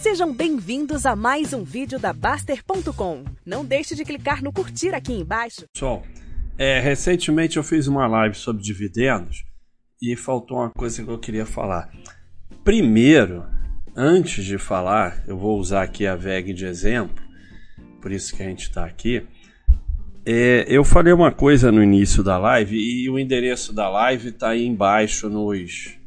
Sejam bem-vindos a mais um vídeo da Baster.com. Não deixe de clicar no curtir aqui embaixo. Pessoal, é, recentemente eu fiz uma live sobre dividendos e faltou uma coisa que eu queria falar. Primeiro, antes de falar, eu vou usar aqui a VEG de exemplo, por isso que a gente está aqui. É, eu falei uma coisa no início da live e o endereço da live está aí embaixo nos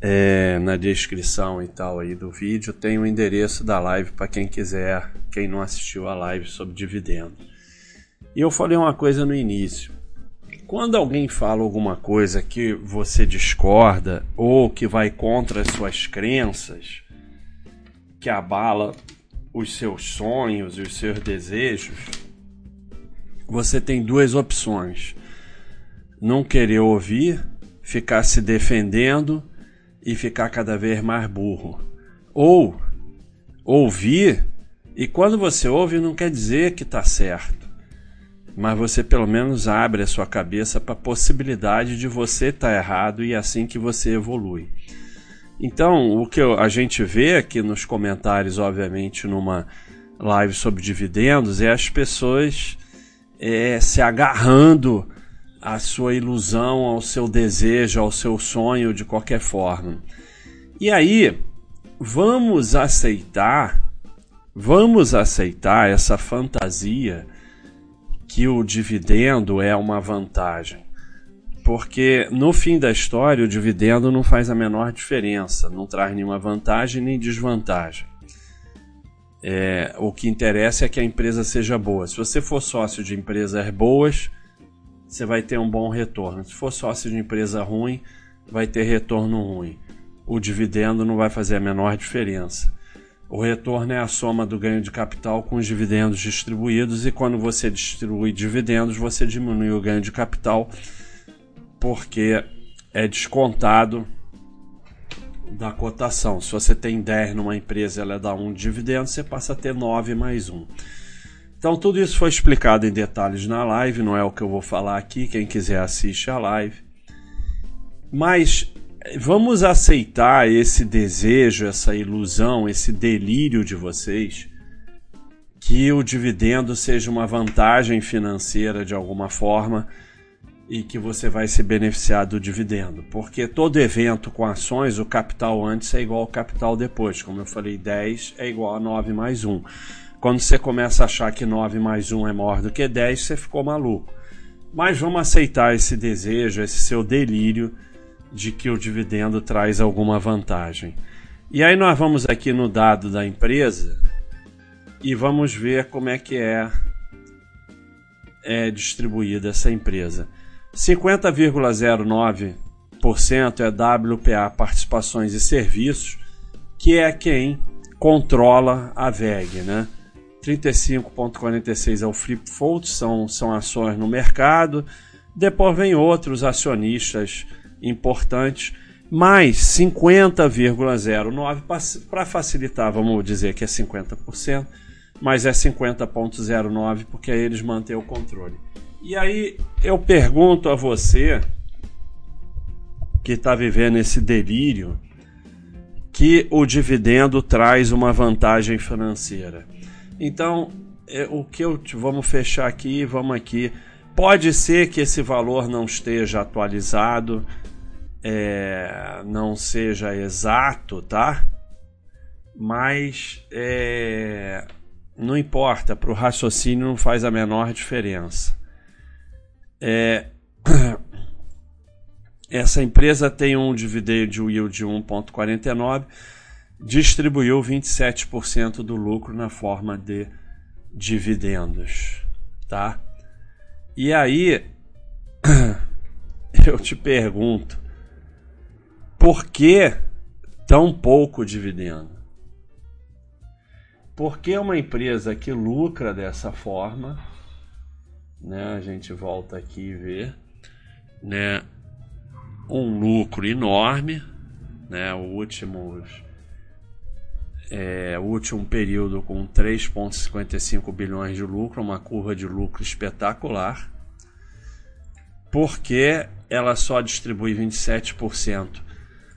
é, na descrição e tal aí do vídeo tem o endereço da live para quem quiser, quem não assistiu a live sobre dividendo. E eu falei uma coisa no início. Quando alguém fala alguma coisa que você discorda ou que vai contra as suas crenças, que abala os seus sonhos e os seus desejos, você tem duas opções: não querer ouvir, ficar se defendendo e ficar cada vez mais burro. Ou ouvir, e quando você ouve não quer dizer que está certo, mas você pelo menos abre a sua cabeça para a possibilidade de você estar tá errado e é assim que você evolui. Então, o que a gente vê aqui nos comentários, obviamente, numa live sobre dividendos, é as pessoas é, se agarrando a sua ilusão, ao seu desejo, ao seu sonho de qualquer forma. E aí, vamos aceitar, vamos aceitar essa fantasia que o dividendo é uma vantagem. Porque no fim da história, o dividendo não faz a menor diferença, não traz nenhuma vantagem nem desvantagem. É, o que interessa é que a empresa seja boa. Se você for sócio de empresas boas, você vai ter um bom retorno. Se for sócio de empresa ruim, vai ter retorno ruim. O dividendo não vai fazer a menor diferença. O retorno é a soma do ganho de capital com os dividendos distribuídos, e quando você distribui dividendos, você diminui o ganho de capital, porque é descontado da cotação. Se você tem 10 numa empresa ela dá um dividendo, você passa a ter 9 mais 1. Então, tudo isso foi explicado em detalhes na live, não é o que eu vou falar aqui. Quem quiser assiste a live. Mas vamos aceitar esse desejo, essa ilusão, esse delírio de vocês que o dividendo seja uma vantagem financeira de alguma forma e que você vai se beneficiar do dividendo. Porque todo evento com ações, o capital antes é igual ao capital depois. Como eu falei, 10 é igual a 9 mais 1. Quando você começa a achar que 9 mais 1 é maior do que 10, você ficou maluco. Mas vamos aceitar esse desejo, esse seu delírio de que o dividendo traz alguma vantagem. E aí nós vamos aqui no dado da empresa e vamos ver como é que é, é distribuída essa empresa. 50,09% é WPA Participações e Serviços, que é quem controla a VEG, né? 35,46 é o flip float, são, são ações no mercado. Depois vem outros acionistas importantes, mais 50,09 para facilitar, vamos dizer que é 50%, mas é 50,09 porque aí eles mantêm o controle. E aí eu pergunto a você que está vivendo esse delírio que o dividendo traz uma vantagem financeira. Então, é, o que eu vamos fechar aqui, vamos aqui. Pode ser que esse valor não esteja atualizado, é, não seja exato, tá? Mas é, não importa, para o raciocínio não faz a menor diferença. É, essa empresa tem um dividend yield de 1,49 distribuiu 27% do lucro na forma de dividendos, tá? E aí eu te pergunto, por que tão pouco dividendo? Por que uma empresa que lucra dessa forma, né? A gente volta aqui e vê, né? Um lucro enorme, né? O últimos é, último período com 3,55 bilhões de lucro, uma curva de lucro espetacular, porque ela só distribui 27%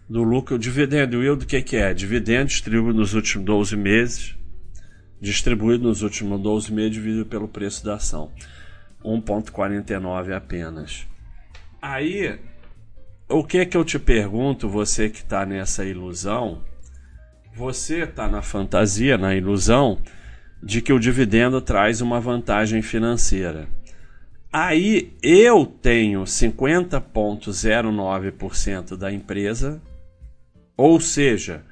do lucro. O dividendo yield, o que, que é? Dividendo distribuído nos últimos 12 meses, distribuído nos últimos 12 meses, dividido pelo preço da ação. 1,49 apenas. Aí, o que que eu te pergunto, você que está nessa ilusão, você está na fantasia, na ilusão, de que o dividendo traz uma vantagem financeira. Aí eu tenho 50,09% da empresa, ou seja,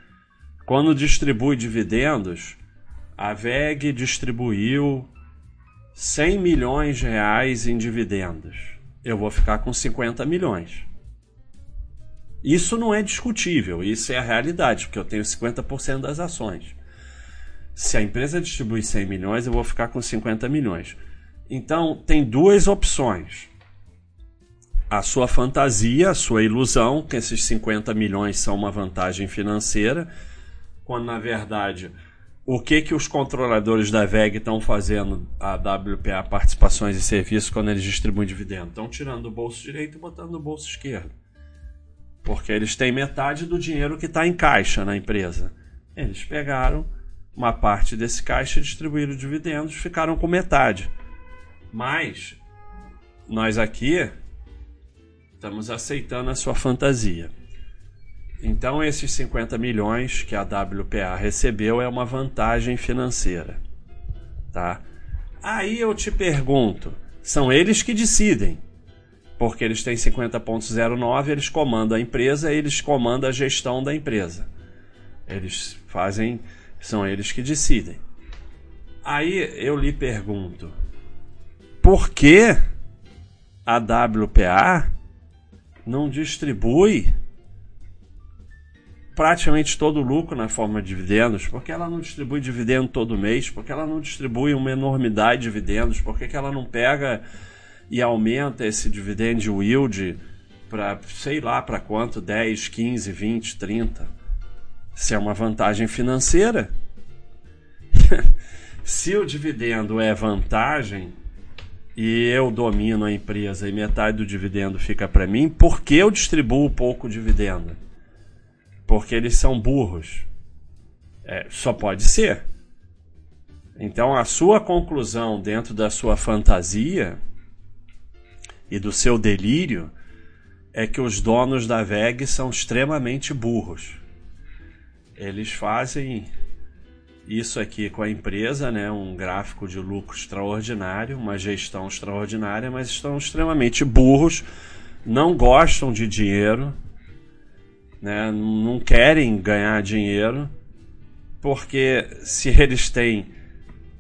quando distribui dividendos, a VEG distribuiu 100 milhões de reais em dividendos. Eu vou ficar com 50 milhões. Isso não é discutível, isso é a realidade, porque eu tenho 50% das ações. Se a empresa distribui 100 milhões, eu vou ficar com 50 milhões. Então, tem duas opções. A sua fantasia, a sua ilusão, que esses 50 milhões são uma vantagem financeira, quando na verdade o que que os controladores da VEG estão fazendo a WPA participações e serviços quando eles distribuem dividendo? Estão tirando do bolso direito e botando no bolso esquerdo. Porque eles têm metade do dinheiro que está em caixa na empresa. Eles pegaram uma parte desse caixa e distribuíram dividendos, ficaram com metade. Mas nós aqui estamos aceitando a sua fantasia. Então, esses 50 milhões que a WPA recebeu é uma vantagem financeira. Tá? Aí eu te pergunto: são eles que decidem. Porque eles têm 50,09, eles comandam a empresa, eles comandam a gestão da empresa. Eles fazem, são eles que decidem. Aí eu lhe pergunto: por que a WPA não distribui praticamente todo o lucro na forma de dividendos? Por que ela não distribui dividendo todo mês? Por que ela não distribui uma enormidade de dividendos? Por que ela não pega e aumenta esse dividend yield para sei lá para quanto? 10, 15, 20, 30? Se é uma vantagem financeira. Se o dividendo é vantagem, e eu domino a empresa e metade do dividendo fica para mim, por que eu distribuo pouco dividendo? Porque eles são burros. É, só pode ser. Então a sua conclusão dentro da sua fantasia e do seu delírio é que os donos da VEG são extremamente burros. Eles fazem isso aqui com a empresa, né, um gráfico de lucro extraordinário, uma gestão extraordinária, mas estão extremamente burros, não gostam de dinheiro, né, não querem ganhar dinheiro, porque se eles têm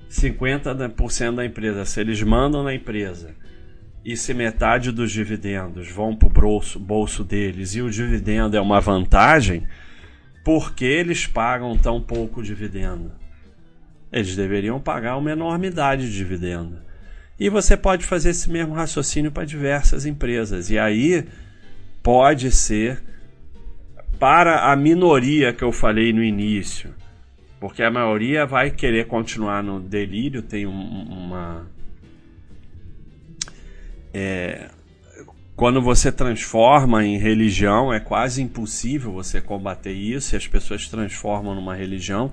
50% da empresa, se eles mandam na empresa e se metade dos dividendos vão para o bolso, bolso deles e o dividendo é uma vantagem, por que eles pagam tão pouco dividendo? Eles deveriam pagar uma enormidade de dividendo. E você pode fazer esse mesmo raciocínio para diversas empresas. E aí pode ser para a minoria que eu falei no início, porque a maioria vai querer continuar no delírio, tem um, uma. É, quando você transforma em religião, é quase impossível você combater isso, e as pessoas transformam numa religião.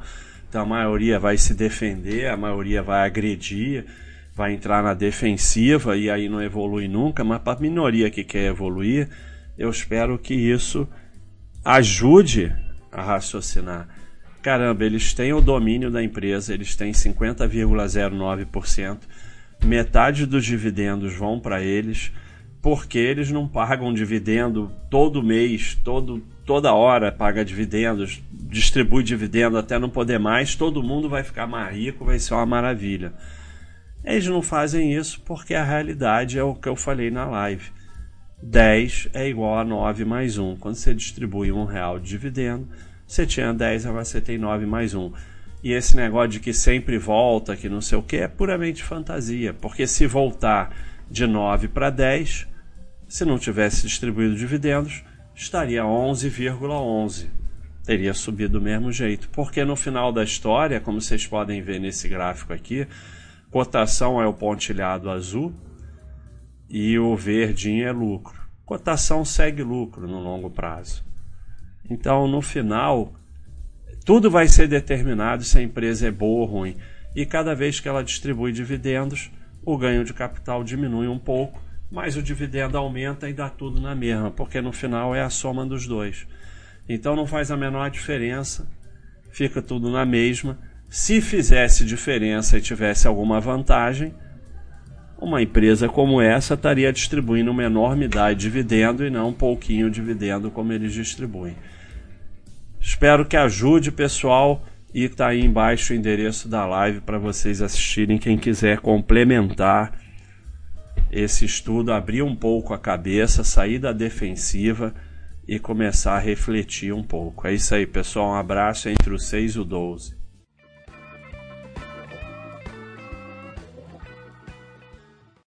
Então a maioria vai se defender, a maioria vai agredir, vai entrar na defensiva e aí não evolui nunca. Mas para a minoria que quer evoluir, eu espero que isso ajude a raciocinar. Caramba, eles têm o domínio da empresa, eles têm 50,09%, metade dos dividendos vão para eles porque eles não pagam dividendo todo mês, todo, toda hora paga dividendos, distribui dividendo até não poder mais, todo mundo vai ficar mais rico, vai ser uma maravilha. Eles não fazem isso porque a realidade é o que eu falei na live. 10 é igual a 9 mais 1. Quando você distribui um real de dividendo, você tinha 10, agora você tem 9 mais 1. E esse negócio de que sempre volta, que não sei o que, é puramente fantasia. Porque se voltar de 9 para 10, se não tivesse distribuído dividendos, estaria 11,11. Teria subido do mesmo jeito. Porque no final da história, como vocês podem ver nesse gráfico aqui, cotação é o pontilhado azul e o verdinho é lucro. Cotação segue lucro no longo prazo. Então, no final, tudo vai ser determinado se a empresa é boa ou ruim. E cada vez que ela distribui dividendos, o ganho de capital diminui um pouco, mas o dividendo aumenta e dá tudo na mesma, porque no final é a soma dos dois. Então não faz a menor diferença, fica tudo na mesma. Se fizesse diferença e tivesse alguma vantagem, uma empresa como essa estaria distribuindo uma enormidade de dividendo e não um pouquinho dividendo como eles distribuem. Espero que ajude, pessoal. E está aí embaixo o endereço da live para vocês assistirem. Quem quiser complementar esse estudo, abrir um pouco a cabeça, sair da defensiva e começar a refletir um pouco. É isso aí, pessoal. Um abraço entre o 6 e o 12.